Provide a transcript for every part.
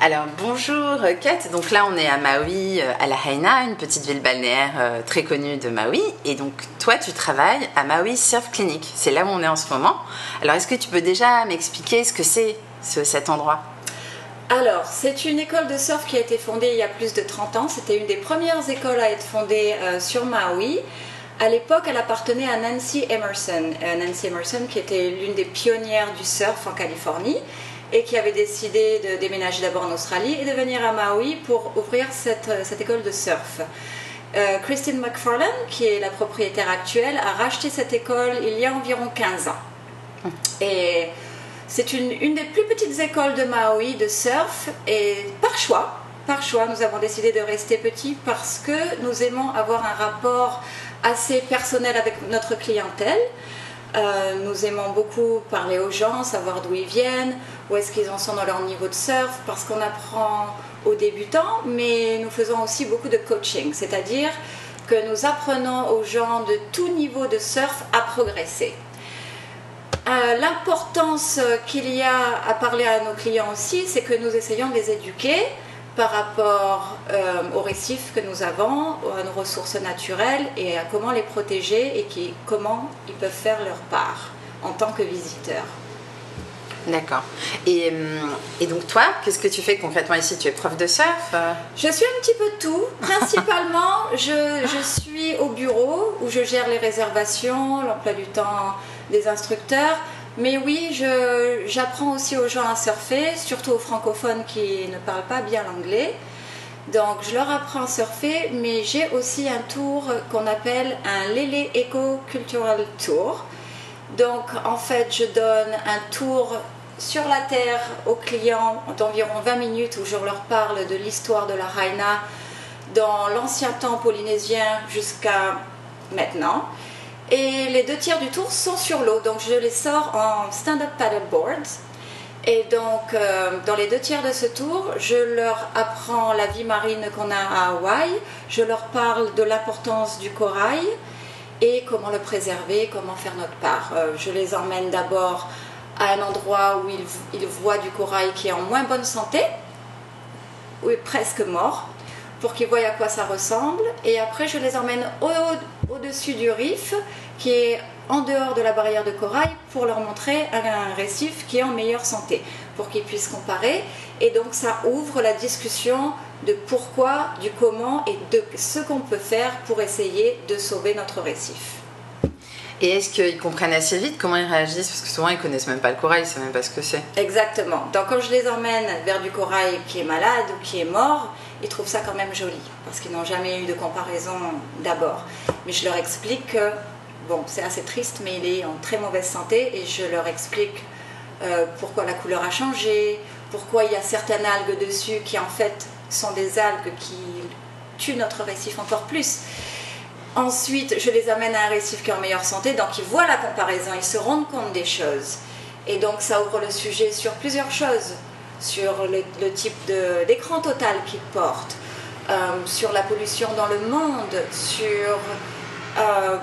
Alors bonjour Kate, donc là on est à Maui, euh, à la Haina, une petite ville balnéaire euh, très connue de Maui. Et donc toi tu travailles à Maui Surf Clinic, c'est là où on est en ce moment. Alors est-ce que tu peux déjà m'expliquer ce que c'est cet endroit? Alors, c'est une école de surf qui a été fondée il y a plus de 30 ans. C'était une des premières écoles à être fondée euh, sur Maui. À l'époque, elle appartenait à Nancy Emerson. Nancy Emerson, qui était l'une des pionnières du surf en Californie et qui avait décidé de déménager d'abord en Australie et de venir à Maui pour ouvrir cette, cette école de surf. Euh, Christine McFarlane, qui est la propriétaire actuelle, a racheté cette école il y a environ 15 ans. Et c'est une, une des plus petites écoles de Maui de surf et par choix, par choix, nous avons décidé de rester petit parce que nous aimons avoir un rapport assez personnel avec notre clientèle. Euh, nous aimons beaucoup parler aux gens, savoir d'où ils viennent, où est-ce qu'ils en sont dans leur niveau de surf, parce qu'on apprend aux débutants, mais nous faisons aussi beaucoup de coaching, c'est-à-dire que nous apprenons aux gens de tout niveau de surf à progresser. Euh, l'importance qu'il y a à parler à nos clients aussi, c'est que nous essayons de les éduquer par rapport euh, aux récifs que nous avons, à nos ressources naturelles et à comment les protéger et qui, comment ils peuvent faire leur part en tant que visiteurs. D'accord. Et, euh, et, donc toi, qu'est-ce que tu fais concrètement ici? Tu es prof de surf Je suis un petit peu tout. Principalement, je, je, suis au bureau où je gère les réservations, l'emploi du temps des instructeurs. Mais oui, j'apprends aussi aux gens à surfer, surtout aux francophones qui ne parlent pas bien l'anglais. Donc je leur apprends à surfer, mais j'ai aussi un tour qu'on appelle un Lele Eco Cultural Tour. Donc en fait, je donne un tour sur la terre aux clients d'environ 20 minutes où je leur parle de l'histoire de la Raina dans l'ancien temps polynésien jusqu'à maintenant. Et les deux tiers du tour sont sur l'eau, donc je les sors en stand-up paddleboard. Et donc, euh, dans les deux tiers de ce tour, je leur apprends la vie marine qu'on a à Hawaï, je leur parle de l'importance du corail et comment le préserver, comment faire notre part. Euh, je les emmène d'abord à un endroit où ils, ils, voient du corail qui est en moins bonne santé, ou est presque mort, pour qu'ils voient à quoi ça ressemble. Et après, je les emmène au-dessus du reef, qui est en dehors de la barrière de corail, pour leur montrer un récif qui est en meilleure santé, pour qu'ils puissent comparer. Et donc, ça ouvre la discussion de pourquoi, du comment et de ce qu'on peut faire pour essayer de sauver notre récif. Et est-ce qu'ils comprennent assez vite comment ils réagissent? Parce que souvent ils connaissent même pas le corail, ils savent même pas ce que c'est. Exactement. Donc quand je les emmène vers du corail qui est malade ou qui est mort, ils trouvent ça quand même joli parce qu'ils n'ont jamais eu de comparaison d'abord. Mais je leur explique que bon, c'est assez triste, mais il est en très mauvaise santé et je leur explique euh, pourquoi la couleur a changé, pourquoi il y a certaines algues dessus qui en fait sont des algues qui tuent notre récif encore plus. Ensuite, je les amène à un récif qui est en meilleure santé, donc ils voient la comparaison, ils se rendent compte des choses. Et donc ça ouvre le sujet sur plusieurs choses, sur le, type d'écran total qu'ils portent, euh, sur la pollution dans le monde, sur euh,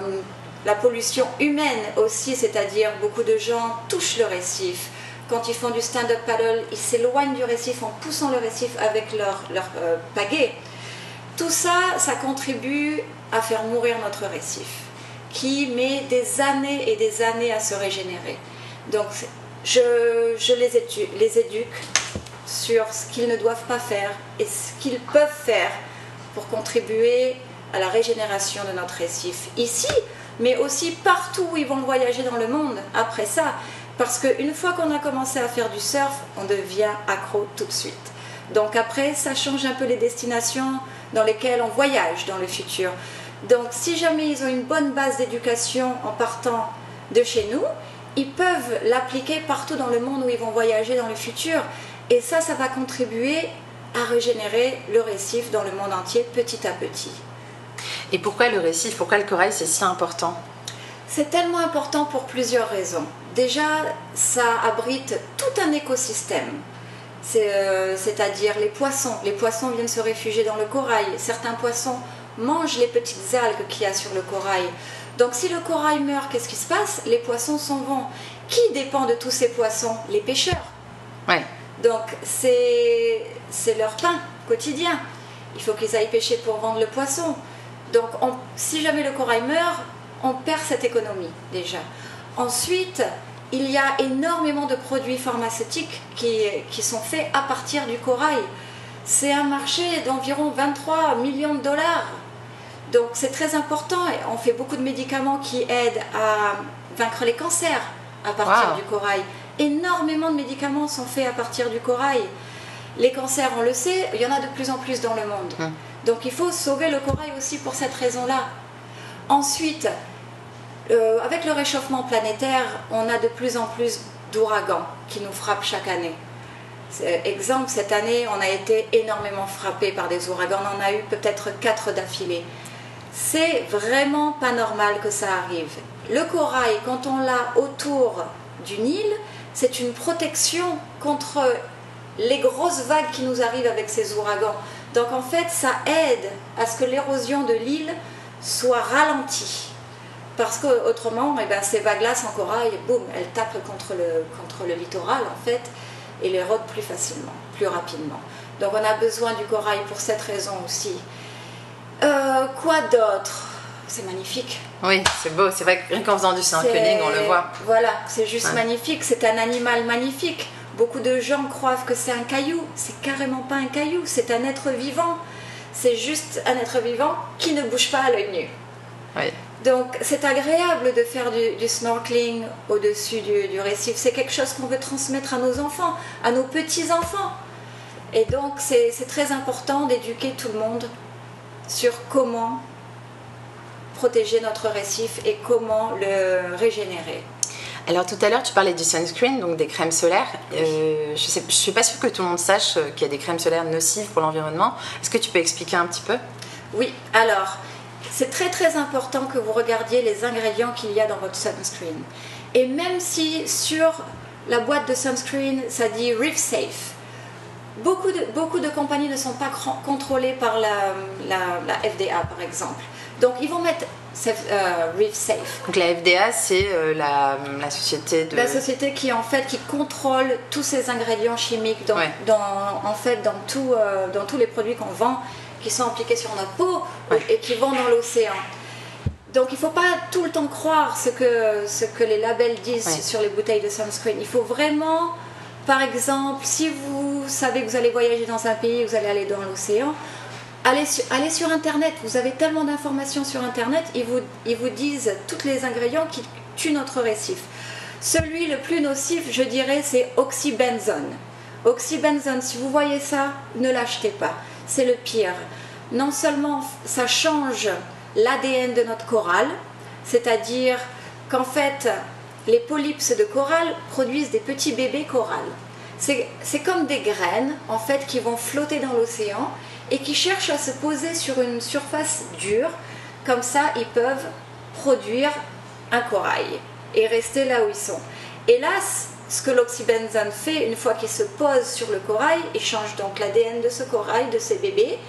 la pollution humaine aussi, c'est-à-dire beaucoup de gens touchent le récif. Quand ils font du stand-up paddle, ils s'éloignent du récif en poussant le récif avec leur, leur euh, pagaie. Tout ça, ça contribue à faire mourir notre récif, qui met des années et des années à se régénérer. Donc, je, les, les éduque sur ce qu'ils ne doivent pas faire et ce qu'ils peuvent faire pour contribuer à la régénération de notre récif. Ici, mais aussi partout où ils vont voyager dans le monde après ça. Parce qu'une fois qu'on a commencé à faire du surf, on devient accro tout de suite. Donc après, ça change un peu les destinations dans lesquelles on voyage dans le futur. Donc si jamais ils ont une bonne base d'éducation en partant de chez nous, ils peuvent l'appliquer partout dans le monde où ils vont voyager dans le futur. Et ça, ça va contribuer à régénérer le récif dans le monde entier petit à petit. Et pourquoi le récif, pourquoi le corail, c'est si important? C'est tellement important pour plusieurs raisons. Déjà, ça abrite tout un écosystème. Euh, c'est-à-dire les poissons. Les poissons viennent se réfugier dans le corail. Certains poissons mangent les petites algues qu'il y a sur le corail. Donc si le corail meurt, qu'est-ce qui se passe? Les poissons s'en vont. Qui dépend de tous ces poissons? Les pêcheurs. Ouais. Donc c'est leur pain quotidien. Il faut qu'ils aillent pêcher pour vendre le poisson. Donc si jamais le corail meurt, on perd cette économie déjà. Ensuite, il y a énormément de produits pharmaceutiques qui, qui sont faits à partir du corail. C'est un marché d'environ 23 millions de dollars. Donc c'est très important. On fait beaucoup de médicaments qui aident à vaincre les cancers à partir du corail. Énormément de médicaments sont faits à partir du corail. Les cancers, on le sait, il y en a de plus en plus dans le monde. Hum. Donc il faut sauver le corail aussi pour cette raison-là. Ensuite, euh, avec le réchauffement planétaire, on a de plus en plus d'ouragans qui nous frappent chaque année. Exemple, cette année, on a été énormément frappé par des ouragans. On en a eu peut-être quatre d'affilée. C'est vraiment pas normal que ça arrive. Le corail, quand on l'a autour d'une île, c'est une protection contre les grosses vagues qui nous arrivent avec ces ouragans. Donc en fait, ça aide à ce que l'érosion de l'île soit ralentie. Parce qu'autrement, eh ben, ces vagues-là sans corail, boum, elles tapent contre le, contre le littoral en fait et les rôdent plus facilement, plus rapidement. Donc on a besoin du corail pour cette raison aussi. Euh, quoi d'autre? C'est magnifique. Oui, c'est beau. C'est vrai qu'en faisant du snorkeling, on le voit. Voilà, c'est juste magnifique. C'est un animal magnifique. Beaucoup de gens croient que c'est un caillou. C'est carrément pas un caillou. C'est un être vivant. C'est juste un être vivant qui ne bouge pas à l'œil nu. Oui. Donc c'est agréable de faire du, snorkeling au-dessus du, récif. C'est quelque chose qu'on veut transmettre à nos enfants, à nos petits-enfants. Et donc c'est très important d'éduquer tout le monde sur comment protéger notre récif et comment le régénérer. Alors tout à l'heure, tu parlais du sunscreen, donc des crèmes solaires. Euh, je ne suis pas sûre que tout le monde sache qu'il y a des crèmes solaires nocives pour l'environnement. Est-ce que tu peux expliquer un petit peu? Oui, alors c'est très très important que vous regardiez les ingrédients qu'il y a dans votre sunscreen. Et même si sur la boîte de sunscreen, ça dit Reef Safe, beaucoup de, beaucoup de compagnies ne sont pas contrôlées par la, la, FDA, par exemple. Donc, ils vont mettre euh, Reef Safe. Donc, la FDA, c'est euh, la, la, société de... La société qui, en fait, qui contrôle tous ces ingrédients chimiques dans, dans en fait, dans, tout, euh, dans tous les produits qu'on vend qui sont appliqués sur notre peau et qui vont dans l'océan. Donc il ne faut pas tout le temps croire ce que, ce que les labels disent sur les bouteilles de sunscreen. Il faut vraiment, par exemple, si vous savez que vous allez voyager dans un pays, vous allez aller dans l'océan, allez sur, allez sur Internet. Vous avez tellement d'informations sur Internet, ils vous, ils vous disent tous les ingrédients qui tuent notre récif. Celui le plus nocif, je dirais, c'est oxybenzone. Oxybenzone, si vous voyez ça, ne l'achetez pas c'est le pire. Non seulement ça change l'ADN de notre corail, c'est-à-dire qu'en fait, les polypes de corail produisent des petits bébés corail. C'est comme des graines, en fait, qui vont flotter dans l'océan et qui cherchent à se poser sur une surface dure. Comme ça, ils peuvent produire un corail et rester là où ils sont. Hélas, ce que l'oxybenzone fait une fois qu'il se pose sur le corail, il change donc l'ADN de ce corail, de ces bébés,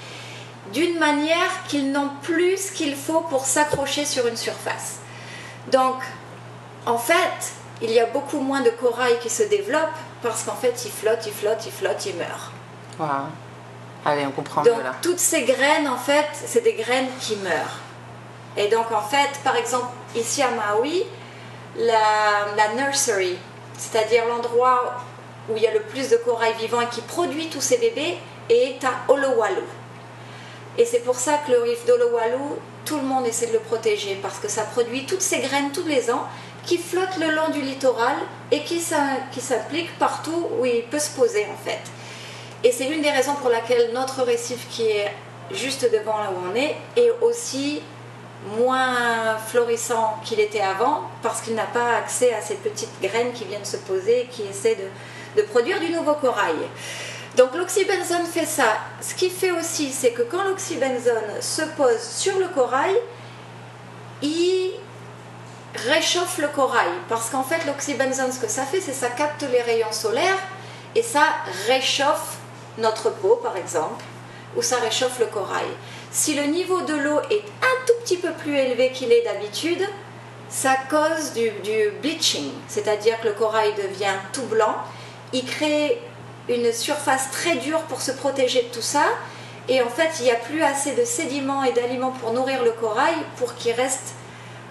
d'une manière qu'ils n'ont plus ce qu'il faut pour s'accrocher sur une surface. Donc, en fait, il y a beaucoup moins de corail qui se développe parce qu'en fait, il flotte, il flotte, il flotte, il meurt. Wow. Allez, on comprend. Donc, toutes ces graines, en fait, c'est des graines qui meurent. Et donc, en fait, par exemple, ici à Maui, la, la nursery, c'est-à-dire l'endroit où il y a le plus de corail vivant et qui produit tous ces bébés, est à Olowalu. Et c'est pour ça que le reef d'Olowalu, tout le monde essaie de le protéger parce que ça produit toutes ces graines tous les ans qui flottent le long du littoral et qui s'appliquent partout où il peut se poser en fait. Et c'est une des raisons pour laquelle notre récif qui est juste devant là où on est est aussi moins florissant qu'il était avant parce qu'il n'a pas accès à ces petites graines qui viennent se poser, qui essaient de, produire du nouveau corail. Donc l'oxybenzone fait ça. Ce qu'il fait aussi, c'est que quand l'oxybenzone se pose sur le corail, il réchauffe le corail. Parce qu'en fait, l'oxybenzone, ce que ça fait, c'est ça capte les rayons solaires et ça réchauffe notre peau, par exemple, ou ça réchauffe le corail. Si le niveau de l'eau est un tout petit peu plus élevé qu'il est d'habitude, ça cause du, bleaching, c'est-à-dire que le corail devient tout blanc. Il crée une surface très dure pour se protéger de tout ça. Et en fait, il n'y a plus assez de sédiments et d'aliments pour nourrir le corail pour qu'il reste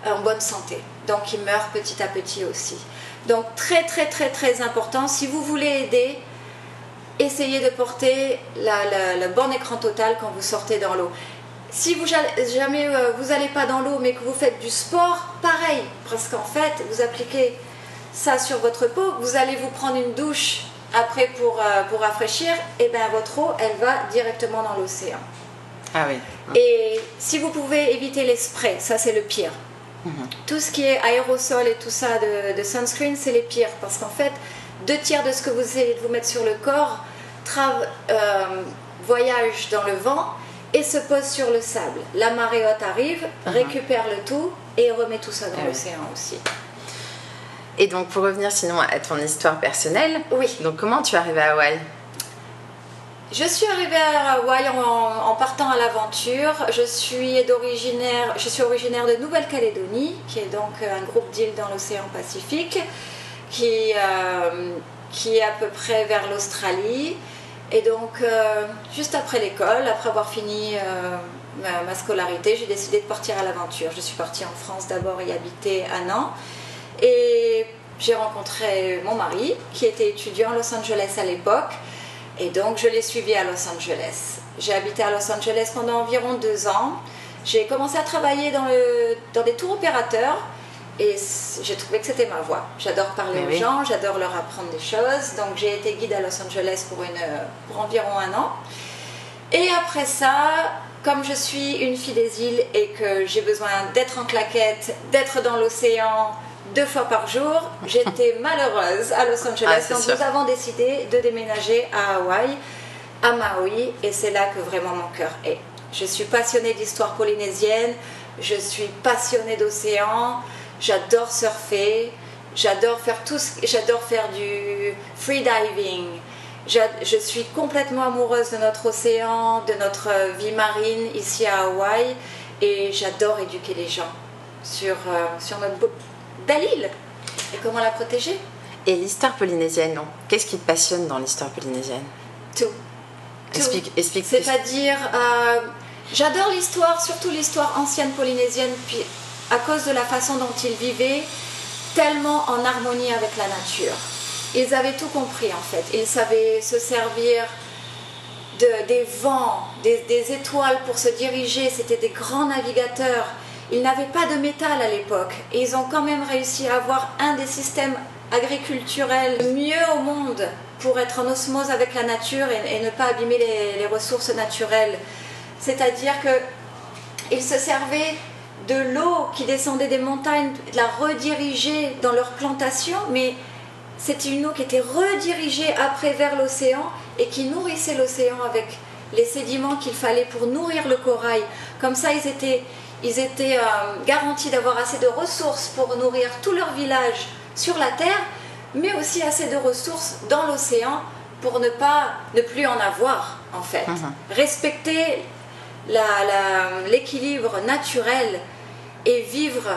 en bonne santé. Donc il meurt petit à petit aussi. Donc très très très très important, si vous voulez aider, essayez de porter le bon écran total quand vous sortez dans l'eau. Si vous jamais euh, vous n'allez pas dans l'eau mais que vous faites du sport, pareil, parce qu'en fait vous appliquez ça sur votre peau, vous allez vous prendre une douche après pour, euh, pour rafraîchir, et bien votre eau elle va directement dans l'océan. Ah oui. Et si vous pouvez éviter les sprays, ça c'est le pire. Mhm. Tout ce qui est aérosol et tout ça de, sunscreen, c'est les pires parce qu'en fait, deux tiers de ce que vous essayez de vous mettre sur le corps euh, voyage dans le vent et se pose sur le sable. La marée haute arrive, mhm. récupère le tout et remet tout ça dans ah l'océan aussi. Et donc pour revenir sinon à ton histoire personnelle, oui. donc comment tu es arrivée à Hawaï? Je suis arrivée à Hawaï en, partant à l'aventure. Je suis originaire, je suis originaire de Nouvelle-Calédonie, qui est donc un groupe d'îles dans l'océan Pacifique, qui, euh, qui est à peu près vers l'Australie. Et donc, euh, juste après l'école, après avoir fini euh, ma, scolarité, j'ai décidé de partir à l'aventure. Je suis partie en France d'abord y habiter un an. Et j'ai rencontré mon mari, qui était étudiant à Los Angeles à l'époque. Et donc, je l'ai suivi à Los Angeles. J'ai habité à Los Angeles pendant environ deux ans. J'ai commencé à travailler dans, dans des tours opérateurs et j'ai trouvé que c'était ma voie. J'adore parler aux gens, j'adore leur apprendre des choses. Donc, j'ai été guide à Los Angeles pour, une, pour environ un an. Et après ça, comme je suis une fille des îles et que j'ai besoin d'être en claquette, d'être dans l'océan, deux fois par jour. J'étais malheureuse à Los Angeles. donc nous avons décidé de déménager à Hawaï, à Maui, et c'est là que vraiment mon cœur est. Je suis passionnée d'histoire polynésienne, je suis passionnée d'océan, j'adore surfer, j'adore faire tout j'adore faire du freediving. Je suis complètement amoureuse de notre océan, de notre vie marine ici à Hawaï et j'adore éduquer les gens sur, euh, sur notre Dalil et comment la protéger? Et l'histoire polynésienne, non Qu'est-ce qui te passionne dans l'histoire polynésienne? Tout. Explique. explique C'est-à-dire, euh, j'adore l'histoire, surtout l'histoire ancienne polynésienne, puis à cause de la façon dont ils vivaient, tellement en harmonie avec la nature. Ils avaient tout compris en fait. Ils savaient se servir de, des vents, des, étoiles pour se diriger. C'était des grands navigateurs. Ils n'avaient pas de métal à l'époque et ils ont quand même réussi à avoir un des systèmes agriculturels mieux au monde pour être en osmose avec la nature et, ne pas abîmer les, ressources naturelles. C'est-à-dire qu'ils se servaient de l'eau qui descendait des montagnes, de la rediriger dans leur plantation, mais c'était une eau qui était redirigée après vers l'océan et qui nourrissait l'océan avec les sédiments qu'il fallait pour nourrir le corail. Comme ça, ils étaient, ils étaient euh, garantis d'avoir assez de ressources pour nourrir tout leur village sur la terre, mais aussi assez de ressources dans l'océan pour ne pas ne plus en avoir en fait. Mhm. Respecter l'équilibre naturel et vivre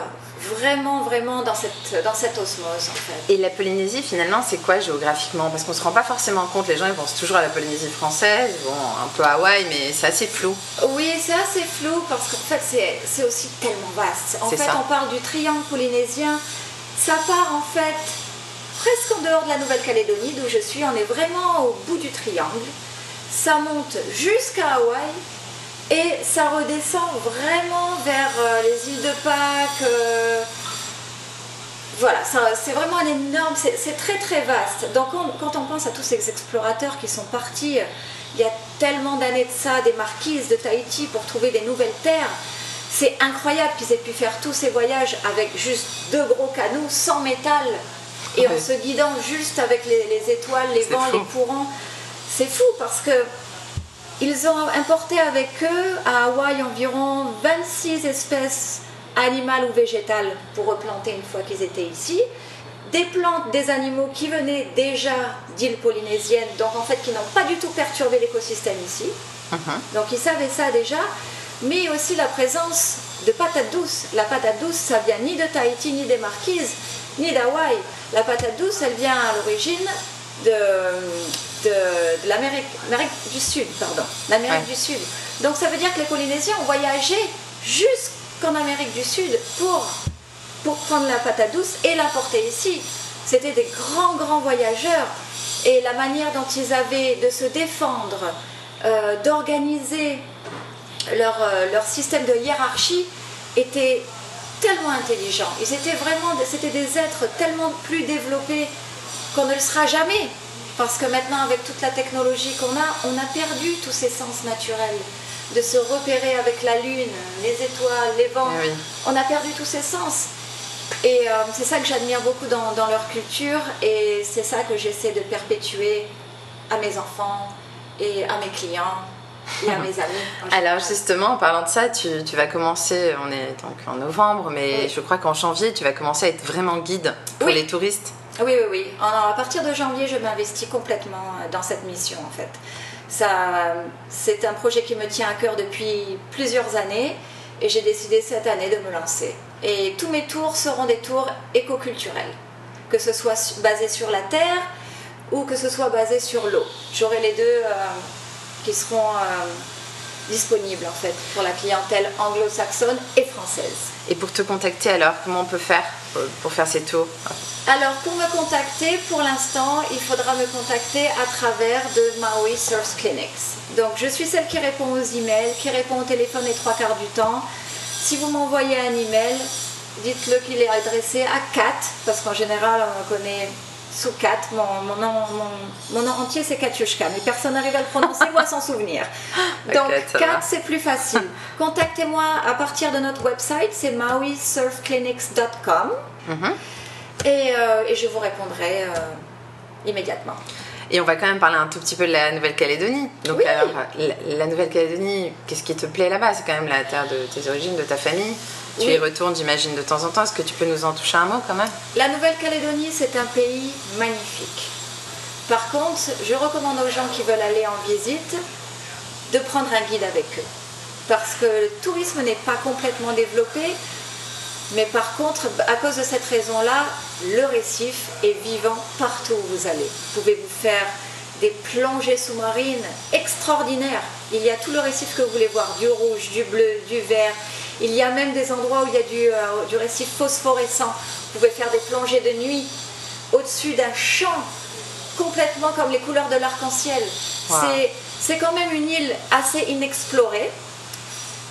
vraiment, vraiment dans cette, dans cette osmose en fait. Et la Polynésie finalement c'est quoi géographiquement? Parce qu'on se rend pas forcément compte, les gens ils pensent toujours à la Polynésie française, bon un peu à Hawaï mais c'est assez flou. Oui c'est assez flou parce qu'en fait c'est aussi tellement vaste. En fait on parle du triangle polynésien, ça part en fait presque en dehors de la Nouvelle-Calédonie d'où je suis, on est vraiment au bout du triangle. Ça monte jusqu'à Hawaï et ça redescend vraiment vers euh, les îles de Pâques. Euh, voilà, c'est vraiment un énorme, c'est très très vaste. Donc quand on pense à tous ces explorateurs qui sont partis euh, il y a tellement d'années de ça, des marquises de Tahiti pour trouver des nouvelles terres, c'est incroyable qu'ils aient pu faire tous ces voyages avec juste deux gros canaux sans métal et en se guidant juste avec les, les étoiles, les vents, les courants. C'est fou parce que ils ont importé avec eux à Hawaï environ 26 espèces animales ou végétales pour replanter une fois qu'ils étaient ici. Des plantes, des animaux qui venaient déjà d'îles polynésiennes, donc en fait qui n'ont pas du tout perturbé l'écosystème ici. Uh-huh. Donc ils savaient ça déjà, mais aussi la présence de patates douces. La patate douce, ça vient ni de Tahiti, ni des Marquises, ni d'Hawaï. La patate douce, elle vient à l'origine de de, l'Amérique du Sud, pardon, l'Amérique du Sud. Donc ça veut dire que les Polynésiens ont voyagé jusqu'en Amérique du Sud pour, pour prendre la patate douce et l'apporter ici. C'était des grands, grands voyageurs. Et la manière dont ils avaient de se défendre, euh, d'organiser leur, euh, leur système de hiérarchie était tellement intelligent. Ils étaient vraiment, c'était des êtres tellement plus développés qu'on ne le sera jamais. Parce que maintenant, avec toute la technologie qu'on a, on a perdu tous ces sens naturels. De se repérer avec la lune, les étoiles, les vents. Eh on a perdu tous ces sens. Et euh, c'est ça que j'admire beaucoup dans, dans, leur culture et c'est ça que j'essaie de perpétuer à mes enfants et à mes clients et à mes amis. Alors justement, en parlant de ça, tu, tu, vas commencer, on est donc en novembre, mais je crois qu'en janvier, tu vas commencer à être vraiment guide pour les touristes. Oui, oui, oui. À partir de janvier, je m'investis complètement euh, dans cette mission, en fait. C'est un projet qui me tient à cœur depuis plusieurs années et j'ai décidé cette année de me lancer. Et tous mes tours seront des tours écoculturels, que ce soit basé sur la terre ou que ce soit basé sur l'eau. J'aurai les deux euh, qui seront euh, disponibles en fait pour la clientèle anglo-saxonne et française. Et pour te contacter alors, comment on peut faire pour faire ces tours Alors pour me contacter, pour l'instant, il faudra me contacter à travers de Maui Surf Clinics. Donc je suis celle qui répond aux emails, qui répond au téléphone les trois quarts du temps. Si vous m'envoyez un email, dites-le qu'il est adressé à Kat, parce qu'en général on connaît sous Kat. Mon, nom, mon, nom, entier c'est Katiushka, mais personne n'arrive à le prononcer ou à s'en souvenir. Donc Kat c'est plus facile. Contactez-moi à partir de notre website, c'est mauisurfclinics.com mhm. et, euh, et, je vous répondrai euh, immédiatement. Et on va quand même parler un tout petit peu de la Nouvelle-Calédonie. Donc, alors, la, Nouvelle-Calédonie, qu'est-ce qui te plaît là-bas? C'est quand même la terre de tes origines, de ta famille. Tu y retournes, j'imagine, de temps en temps. Est-ce que tu peux nous en toucher un mot quand même? La Nouvelle-Calédonie, c'est un pays magnifique. Par contre, je recommande aux gens qui veulent aller en visite de prendre un guide avec eux. Parce que le tourisme n'est pas complètement développé, mais par contre, à cause de cette raison-là, le récif est vivant partout où vous allez. Vous pouvez vous faire des plongées sous-marines extraordinaires. Il y a tout le récif que vous voulez voir, du rouge, du bleu, du vert. Il y a même des endroits où il y a du, euh, du récif phosphorescent. Vous pouvez faire des plongées de nuit au-dessus d'un champ, complètement comme les couleurs de l'arc-en-ciel. C'est quand même une île assez inexplorée.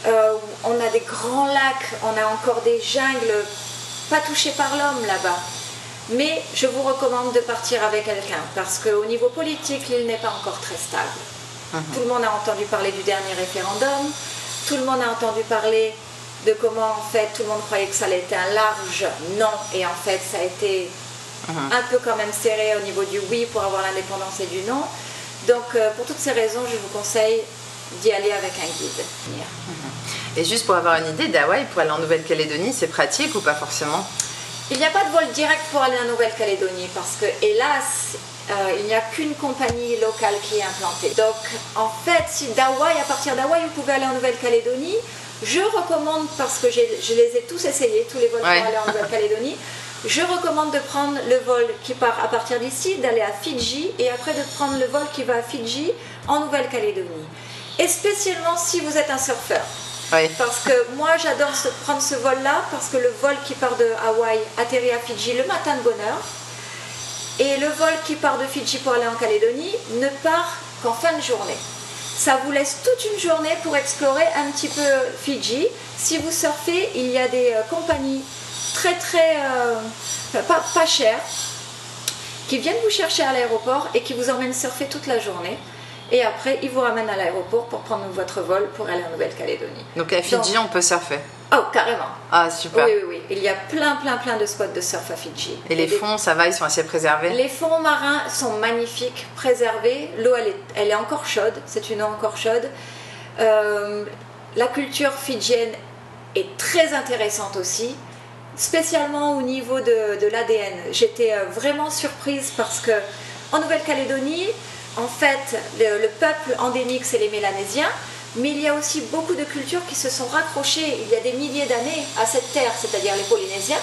Euh, on a des grands lacs, on a encore des jungles pas touchées par l'homme là-bas. Mais je vous recommande de partir avec quelqu'un parce qu'au niveau politique, l'île n'est pas encore très stable. Mhm. Tout le monde a entendu parler du dernier référendum, tout le monde a entendu parler de comment en fait tout le monde croyait que ça allait être un large non et en fait ça a été mhm. un peu quand même serré au niveau du oui pour avoir l'indépendance et du non. Donc euh, pour toutes ces raisons, je vous conseille d'y aller avec un guide. Et juste pour avoir une idée, d'Hawaï pour aller en Nouvelle-Calédonie, c'est pratique ou pas forcément? Il n'y a pas de vol direct pour aller en Nouvelle-Calédonie parce que, hélas, euh, il n'y a qu'une compagnie locale qui est implantée. Donc, en fait, si d'Hawaï, à partir d'Hawaï, vous pouvez aller en Nouvelle-Calédonie, je recommande, parce que je les ai tous essayés, tous les vols pour aller en Nouvelle-Calédonie, je recommande de prendre le vol qui part à partir d'ici, d'aller à Fidji, et après de prendre le vol qui va à Fidji en Nouvelle-Calédonie et spécialement si vous êtes un surfeur. Parce que moi j'adore prendre ce vol-là parce que le vol qui part de Hawaï atterrit à Fidji le matin de bonne heure et le vol qui part de Fidji pour aller en Calédonie ne part qu'en fin de journée. Ça vous laisse toute une journée pour explorer un petit peu Fidji. Si vous surfez, il y a des euh, compagnies très très euh, pas, pas chères qui viennent vous chercher à l'aéroport et qui vous emmènent surfer toute la journée. Et après, ils vous ramènent à l'aéroport pour prendre votre vol pour aller en Nouvelle-Calédonie. Donc à Fidji, on peut surfer Oh, carrément. Ah, super. Oui, oui, oui. Il y a plein, plein, plein de spots de surf à Fidji. Et, les fonds, ça va, ils sont assez préservés Les fonds marins sont magnifiques, préservés. L'eau, elle est, elle est encore chaude. C'est une eau encore chaude. Euh, la culture fidjienne est très intéressante aussi, spécialement au niveau de, de l'ADN. J'étais euh, vraiment surprise parce que en Nouvelle-Calédonie, en fait, le, peuple endémique, c'est les Mélanésiens, mais il y a aussi beaucoup de cultures qui se sont raccrochées il y a des milliers d'années à cette terre, c'est-à-dire les Polynésiens.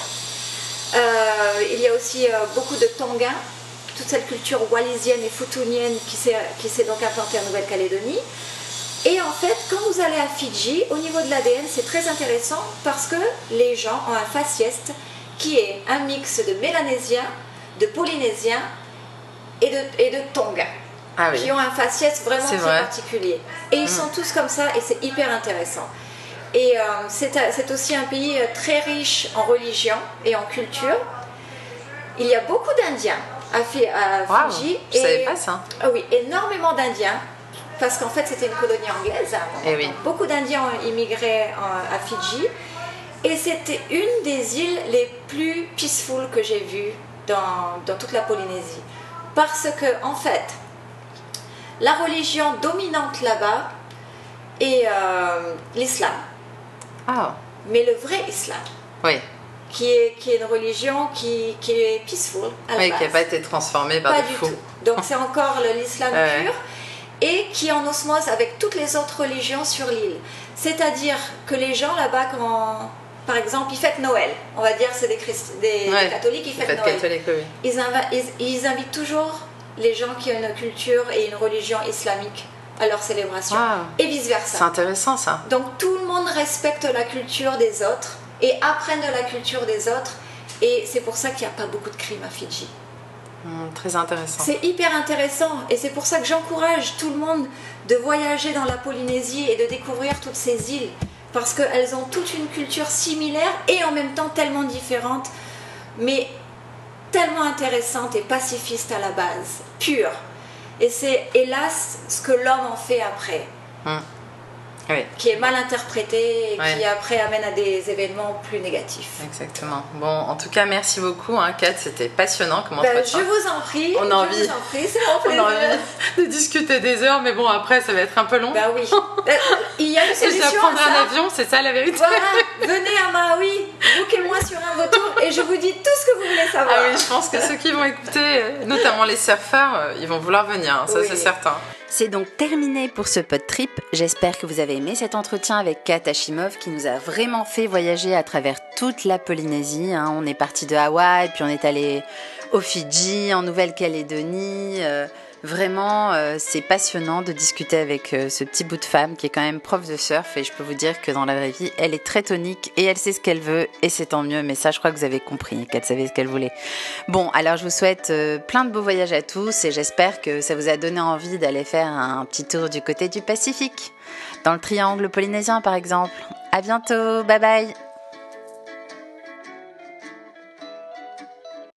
Euh, il y a aussi euh, beaucoup de Tongains toute cette culture wallisienne et futunienne qui s'est donc implantée en Nouvelle-Calédonie. Et en fait, quand vous allez à Fidji, au niveau de l'ADN, c'est très intéressant parce que les gens ont un faciès qui est un mix de mélanésiens, de polynésiens et de, et de tonga. Ah qui ont un faciès vraiment très particulier. Et ils mm. sont tous comme ça et c'est hyper intéressant. Et euh, c'est aussi un pays euh, très riche en religion et en culture. Il y a beaucoup d'Indiens à, Fidji. je et, savais pas ça. Ah oui, énormément d'Indiens. Parce qu'en fait, c'était une colonie anglaise. Et eh oui. Beaucoup d'Indiens ont immigré à Fidji. Et c'était une des îles les plus peaceful que j'ai vues dans, dans toute la Polynésie. Parce que, en fait, la religion dominante là-bas est euh, l'islam. Ah. Mais le vrai islam. Oui. Qui est, qui est une religion qui, qui est peaceful. oui, qui n'a pas été transformée par pas du tout. Donc c'est encore l'islam pur et qui est en osmose avec toutes les autres religions sur l'île. C'est-à-dire que les gens là-bas, quand par exemple, ils fêtent Noël. On va dire c'est des, des, catholiques, ils fêtent Noël. ils, ils, invitent toujours les gens qui ont une culture et une religion islamique à leur célébration et vice-versa. C'est intéressant ça. Donc tout le monde respecte la culture des autres et apprennent de la culture des autres et c'est pour ça qu'il n'y a pas beaucoup de crimes à Fidji. Hmm, très intéressant. C'est hyper intéressant et c'est pour ça que j'encourage tout le monde de voyager dans la Polynésie et de découvrir toutes ces îles parce qu'elles ont toute une culture similaire et en même temps tellement différente, mais tellement intéressante et pacifiste à la base, pure. Et c'est hélas ce que l'homme en fait après. Hum qui est mal interprété et qui après amène à des événements plus négatifs. Exactement. Bon, en tout cas, merci beaucoup, hein, Kat. C'était passionnant comme ben, Je vous en prie. On a envie. On a envie de discuter des heures, mais bon, après, ça va être un peu long. Bah oui. Euh, il y a une solution. Et prendre un avion, c'est ça la vérité. Voilà. Venez à Maui, bouquez-moi sur un retour et je vous dis tout ce que vous voulez savoir. Ah oui, je pense que ceux qui vont écouter, notamment les surfeurs, euh, ils vont vouloir venir. Hein, ça, c'est certain. C'est donc terminé pour ce pod trip. J'espère que vous avez aimé cet entretien avec Kat Hashimov qui nous a vraiment fait voyager à travers toute la Polynésie. Hein. On est parti de Hawaï, puis on est allé aux Fidji, en Nouvelle-Calédonie. Euh, Vraiment, euh, c'est passionnant de discuter avec euh, ce petit bout de femme qui est quand même prof de surf et je peux vous dire que dans la vraie vie, elle est très tonique et elle sait ce qu'elle veut et c'est tant mieux. Mais ça, je crois que vous avez compris qu'elle savait ce qu'elle voulait. Bon, alors je vous souhaite euh, plein de beaux voyages à tous et j'espère que ça vous a donné envie d'aller faire un petit tour du côté du Pacifique, dans le triangle polynésien par exemple. À bientôt, bye bye.